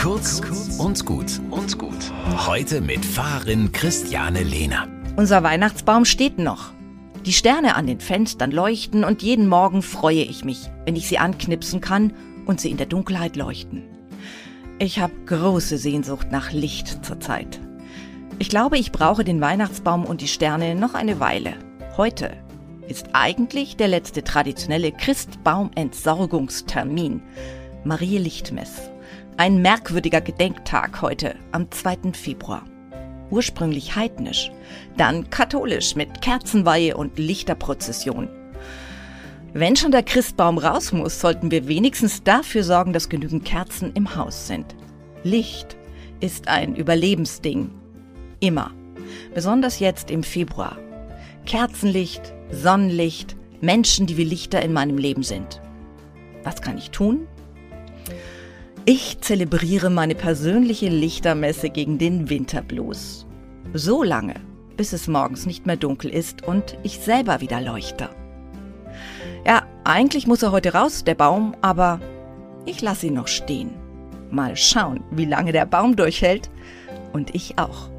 Kurz und gut und gut. Heute mit Fahrerin Christiane Lehner. Unser Weihnachtsbaum steht noch. Die Sterne an den Fenstern leuchten und jeden Morgen freue ich mich, wenn ich sie anknipsen kann und sie in der Dunkelheit leuchten. Ich habe große Sehnsucht nach Licht zurzeit. Ich glaube, ich brauche den Weihnachtsbaum und die Sterne noch eine Weile. Heute ist eigentlich der letzte traditionelle Christbaumentsorgungstermin. Marie Lichtmess. Ein merkwürdiger Gedenktag heute, am 2. Februar. Ursprünglich heidnisch, dann katholisch mit Kerzenweihe und Lichterprozession. Wenn schon der Christbaum raus muss, sollten wir wenigstens dafür sorgen, dass genügend Kerzen im Haus sind. Licht ist ein Überlebensding. Immer. Besonders jetzt im Februar. Kerzenlicht, Sonnenlicht, Menschen, die wie Lichter in meinem Leben sind. Was kann ich tun? Ich zelebriere meine persönliche Lichtermesse gegen den Winterblues. So lange, bis es morgens nicht mehr dunkel ist und ich selber wieder leuchte. Ja, eigentlich muss er heute raus, der Baum, aber ich lasse ihn noch stehen. Mal schauen, wie lange der Baum durchhält und ich auch.